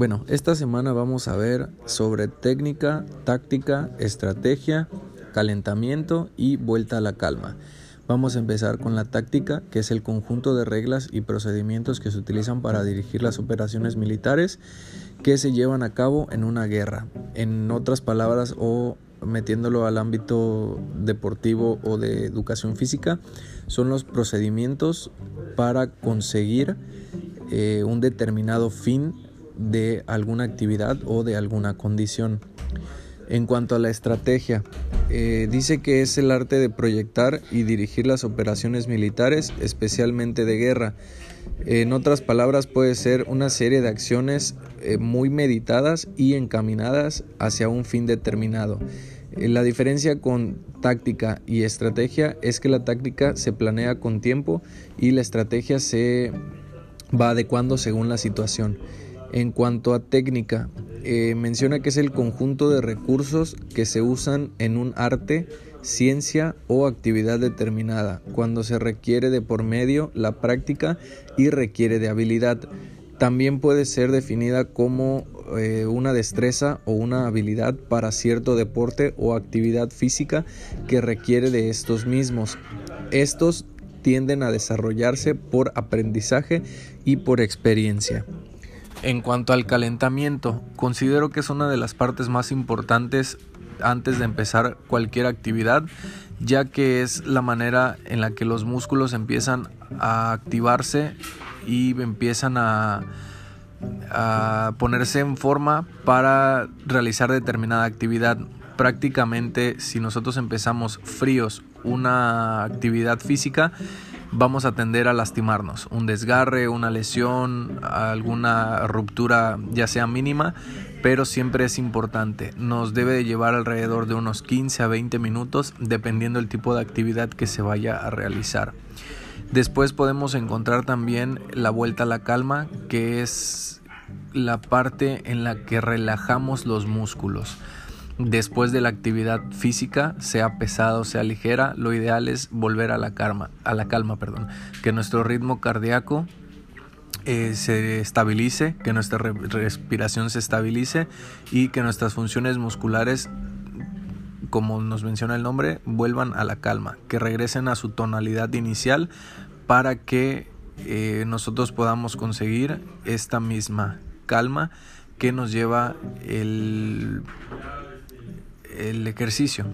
Bueno, esta semana vamos a ver sobre técnica, táctica, estrategia, calentamiento y vuelta a la calma. Vamos a empezar con la táctica, que es el conjunto de reglas y procedimientos que se utilizan para dirigir las operaciones militares que se llevan a cabo en una guerra. En otras palabras, o metiéndolo al ámbito deportivo o de educación física, son los procedimientos para conseguir eh, un determinado fin de alguna actividad o de alguna condición. En cuanto a la estrategia, eh, dice que es el arte de proyectar y dirigir las operaciones militares, especialmente de guerra. En otras palabras, puede ser una serie de acciones eh, muy meditadas y encaminadas hacia un fin determinado. Eh, la diferencia con táctica y estrategia es que la táctica se planea con tiempo y la estrategia se va adecuando según la situación. En cuanto a técnica, eh, menciona que es el conjunto de recursos que se usan en un arte, ciencia o actividad determinada, cuando se requiere de por medio la práctica y requiere de habilidad. También puede ser definida como eh, una destreza o una habilidad para cierto deporte o actividad física que requiere de estos mismos. Estos tienden a desarrollarse por aprendizaje y por experiencia. En cuanto al calentamiento, considero que es una de las partes más importantes antes de empezar cualquier actividad, ya que es la manera en la que los músculos empiezan a activarse y empiezan a, ponerse en forma para realizar determinada actividad. Prácticamente si nosotros empezamos fríos una actividad física, vamos a tender a lastimarnos. Un desgarre, una lesión, alguna ruptura ya sea mínima, pero siempre es importante. Nos debe de llevar alrededor de unos 15 a 20 minutos dependiendo del tipo de actividad que se vaya a realizar. Después podemos encontrar también la vuelta a la calma, que es la parte en la que relajamos los músculos después de la actividad física, sea pesada o sea ligera, lo ideal es volver a la calma, a la calma, perdón, que nuestro ritmo cardíaco eh, se estabilice, que nuestra respiración se estabilice y que nuestras funciones musculares, como nos menciona el nombre, vuelvan a la calma, que regresen a su tonalidad inicial para que eh, nosotros podamos conseguir esta misma calma que nos lleva el el ejercicio.